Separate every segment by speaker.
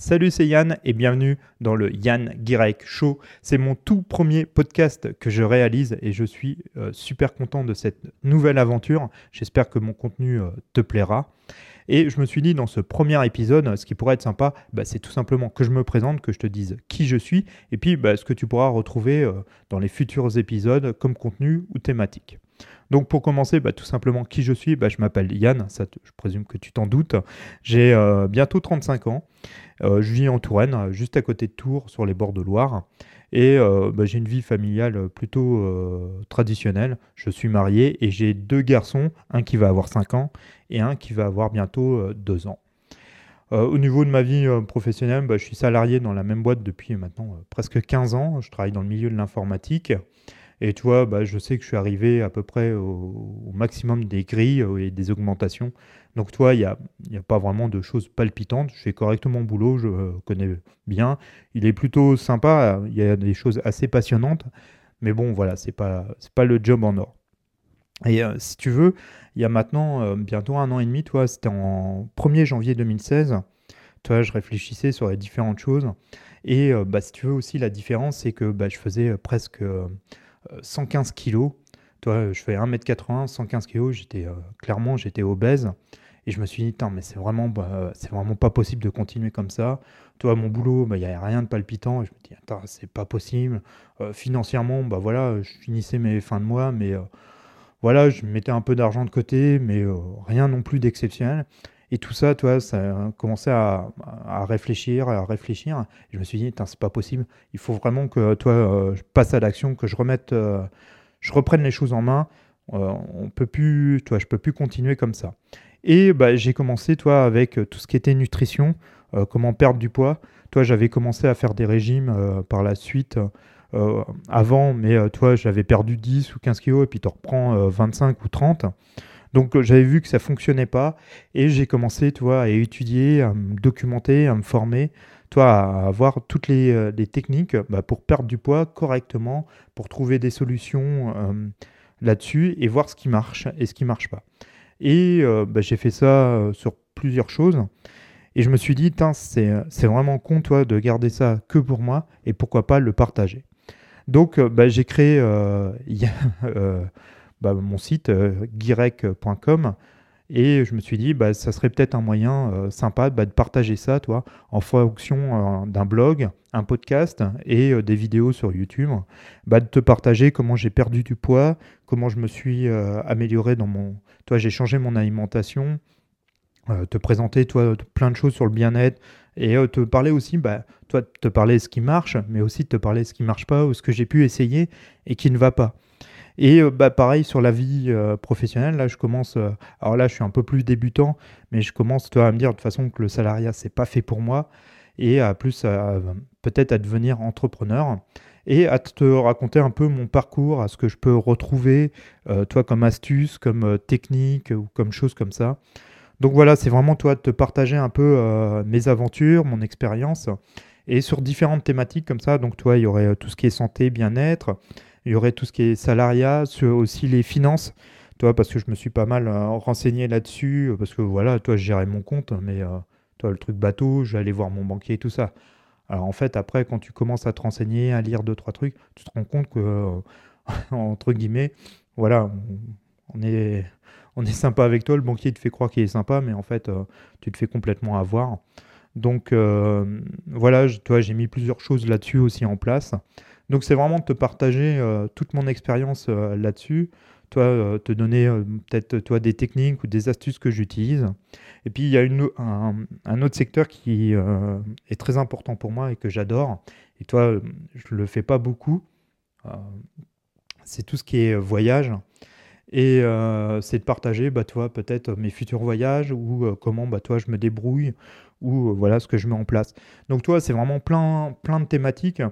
Speaker 1: Salut, c'est Yann et bienvenue dans le Yann Guirec Show. C'est mon tout premier podcast que je réalise et je suis euh, super content de cette nouvelle aventure. J'espère que mon contenu euh, te plaira. Et je me suis dit dans ce premier épisode, ce qui pourrait être sympa, bah, c'est tout simplement que je me présente, que je te dise qui je suis et puis bah, ce que tu pourras retrouver euh, dans les futurs épisodes comme contenu ou thématique. Donc pour commencer, bah, tout simplement qui je suis, bah, je m'appelle Yann, ça je présume que tu t'en doutes. J'ai euh, bientôt 35 ans. Euh, je vis en Touraine, juste à côté de Tours, sur les bords de Loire. Et euh, bah, j'ai une vie familiale plutôt traditionnelle. Je suis marié et j'ai deux garçons, un qui va avoir 5 ans et un qui va avoir bientôt 2 ans. au niveau de ma vie professionnelle, je suis salarié dans la même boîte depuis maintenant presque 15 ans. Je travaille dans le milieu de l'informatique. Et tu vois, bah, je sais que je suis arrivé à peu près au, maximum des grilles euh, et des augmentations. Donc, toi, il n'y a, a pas vraiment de choses palpitantes. Je fais correctement mon boulot, je euh, connais bien. Il est plutôt sympa, il y a des choses assez passionnantes. Mais bon, voilà, ce n'est pas, pas le job en or. Et euh, si tu veux, il y a maintenant bientôt un an et demi, toi, c'était en 1er janvier 2016. Toi, je réfléchissais sur les différentes choses. Et bah, si tu veux aussi, la différence, c'est que bah, je faisais presque 115 kilos. Toi, je fais 1m80, 115 kilos, j'étais euh, clairement j'étais obèse. Et je me suis dit, mais c'est vraiment, bah, c'est vraiment pas possible de continuer comme ça. Toi, mon boulot, bah, il n'y a rien de palpitant. Et je me dis, attends, c'est pas possible. Euh, financièrement, bah voilà, je finissais mes fins de mois, mais euh, voilà, je mettais un peu d'argent de côté, mais rien non plus d'exceptionnel. Et tout ça, toi, ça a commencé à, à réfléchir, à réfléchir. je me suis dit, c'est pas possible. Il faut vraiment que toi, euh, je passe à l'action, que je remette, euh, je reprenne les choses en main. Euh, on peut plus, toi, je peux plus continuer comme ça. Et bah, j'ai commencé, toi, avec tout ce qui était nutrition, comment perdre du poids. Toi, j'avais commencé à faire des régimes par la suite. avant, mais toi, j'avais perdu 10 ou 15 kilos et puis tu reprends 25 ou 30. Donc euh, j'avais vu que ça fonctionnait pas et j'ai commencé, à étudier, à me documenter, à me former, toi, à avoir toutes les, euh, techniques bah, pour perdre du poids correctement, pour trouver des solutions euh, là-dessus et voir ce qui marche et ce qui marche pas. Et bah, j'ai fait ça sur plusieurs choses. Et je me suis dit, c'est vraiment con, toi, de garder ça que pour moi et pourquoi pas le partager. Donc, bah, j'ai créé bah, mon site euh, guirec.com et je me suis dit, bah, ça serait peut-être un moyen euh, sympa bah, de partager ça, toi, en fonction euh, d'un blog, un podcast et des vidéos sur YouTube. Bah, de te partager comment j'ai perdu du poids, comment je me suis amélioré dans mon. Toi, j'ai changé mon alimentation, te présenter, toi, plein de choses sur le bien-être et te parler aussi, bah, toi, te parler ce qui marche, mais aussi te parler ce qui marche pas ou ce que j'ai pu essayer et qui ne va pas. Et euh, bah, pareil sur la vie euh, professionnelle, là je commence, euh, alors là je suis un peu plus débutant, mais je commence toi, à me dire de toute façon que le salariat c'est pas fait pour moi, et à plus peut-être à devenir entrepreneur, et à te raconter un peu mon parcours, à ce que je peux retrouver, toi comme astuce, comme technique ou comme chose comme ça. Donc voilà, c'est vraiment toi de te partager un peu mes aventures, mon expérience, et sur différentes thématiques comme ça. Donc toi, il y aurait tout ce qui est santé, bien-être, il y aurait tout ce qui est salariat, aussi les finances. Toi, parce que je me suis pas mal euh, renseigné là-dessus, euh, parce que voilà, toi, je gérais mon compte, mais euh, toi, le truc bateau, j'allais voir mon banquier et tout ça. Alors en fait, après, quand tu commences à te renseigner, à lire deux, trois trucs, tu te rends compte que, entre guillemets, voilà, on est, on est sympa avec toi, le banquier te fait croire qu'il est sympa, mais en fait, tu te fais complètement avoir. Donc voilà, toi, j'ai mis plusieurs choses là-dessus aussi en place. Donc c'est vraiment de te partager euh, toute mon expérience euh, là-dessus, toi euh, te donner peut-être toi des techniques ou des astuces que j'utilise. Et puis il y a une, un, autre secteur qui est très important pour moi et que j'adore. Et toi, je le fais pas beaucoup. c'est tout ce qui est voyage. Et c'est de partager, bah, toi, peut-être mes futurs voyages ou comment, bah, toi, je me débrouille ou voilà ce que je mets en place. Donc, toi, c'est vraiment plein, plein de thématiques.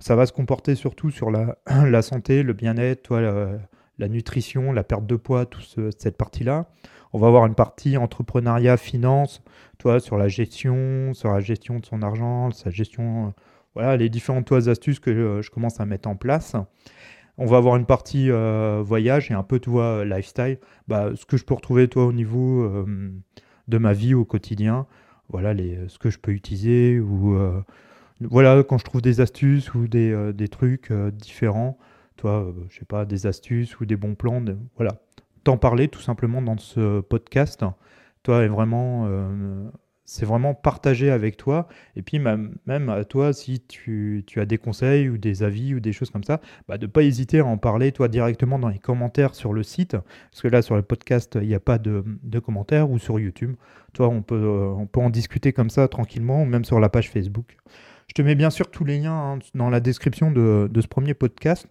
Speaker 1: Ça va se comporter surtout sur la, santé, le bien-être, la, la, nutrition, la perte de poids, toute cette partie-là. On va avoir une partie entrepreneuriat, finance, toi, sur la gestion, sur la gestion de son argent, sa gestion, voilà, les différentes astuces que je, commence à mettre en place. On va avoir une partie euh, voyage et un peu toi lifestyle, bah, ce que je peux retrouver toi au niveau euh, de ma vie au quotidien. voilà les, ce que je peux utiliser ou voilà quand je trouve des astuces ou des, des trucs différents, toi, je sais pas, des astuces ou des bons plans, voilà, t'en parler tout simplement dans ce podcast. Toi, est vraiment c'est vraiment partager avec toi. Et puis même, à toi, si tu, as des conseils ou des avis ou des choses comme ça, bah, de ne pas hésiter à en parler toi directement dans les commentaires sur le site. Parce que là, sur le podcast, il n'y a pas de, commentaires ou sur YouTube. Toi, on peut, euh, on peut en discuter comme ça tranquillement même sur la page Facebook. Je te mets bien sûr tous les liens hein, dans la description de, ce premier podcast.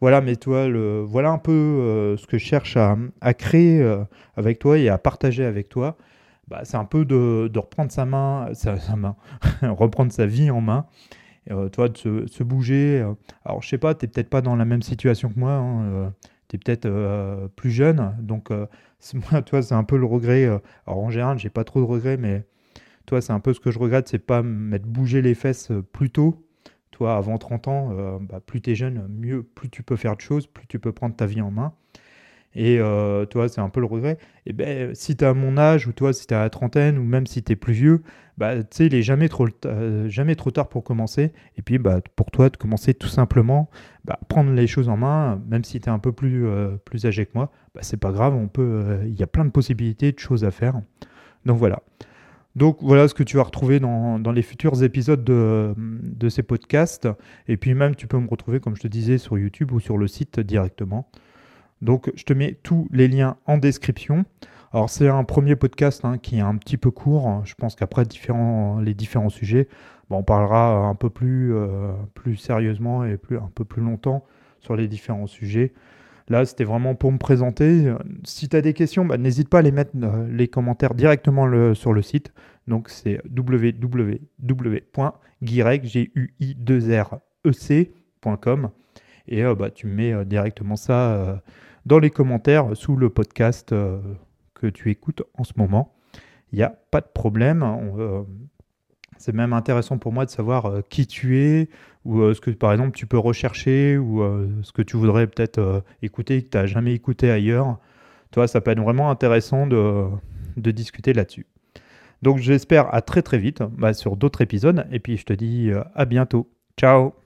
Speaker 1: Voilà, mais toi, voilà un peu euh, ce que je cherche à, créer euh, avec toi et à partager avec toi. Bah, c'est un peu de, reprendre sa main, sa, main reprendre sa vie en main. Euh, toi, de se, bouger. Alors, je sais pas, tu n'es peut-être pas dans la même situation que moi. Hein, tu es peut-être plus jeune. Donc, moi, toi, c'est un peu le regret. alors, en général, j'ai pas trop de regrets, mais toi, c'est un peu ce que je regrette, c'est pas m'être bougé les fesses plus tôt. Toi, avant 30 ans, bah, plus tu es jeune, mieux, plus tu peux faire de choses, plus tu peux prendre ta vie en main. Et euh, toi, c'est un peu le regret. Et ben, si tu as mon âge, ou toi, si tu à la trentaine, ou même si tu es plus vieux, bah, tu sais, il est jamais trop, euh, jamais trop tard pour commencer. Et puis, bah, pour toi, de commencer tout simplement, bah, prendre les choses en main, même si tu es un peu plus, euh, plus âgé que moi, bah, c'est pas grave, on peut, il y a plein de possibilités, de choses à faire. Donc voilà. Donc voilà ce que tu vas retrouver dans, les futurs épisodes de, ces podcasts. Et puis même, tu peux me retrouver, comme je te disais, sur YouTube ou sur le site directement. Donc je te mets tous les liens en description. Alors c'est un premier podcast hein, qui est un petit peu court. Je pense qu'après les différents sujets, on parlera un peu plus, euh, plus sérieusement et un peu plus longtemps sur les différents sujets. Là, c'était vraiment pour me présenter. Si tu as des questions, bah, n'hésite pas à les mettre euh, les commentaires directement sur le site. Donc c'est www.guirec.com et euh, bah, tu mets directement ça dans les commentaires sous le podcast euh, que tu écoutes en ce moment. Il n'y a pas de problème. Euh, c'est même intéressant pour moi de savoir euh, qui tu es, ou ce que par exemple tu peux rechercher, ou ce que tu voudrais peut-être écouter que tu n'as jamais écouté ailleurs. Toi, ça peut être vraiment intéressant de, discuter là-dessus. Donc j'espère à très très vite bah, sur d'autres épisodes, et puis je te dis à bientôt. Ciao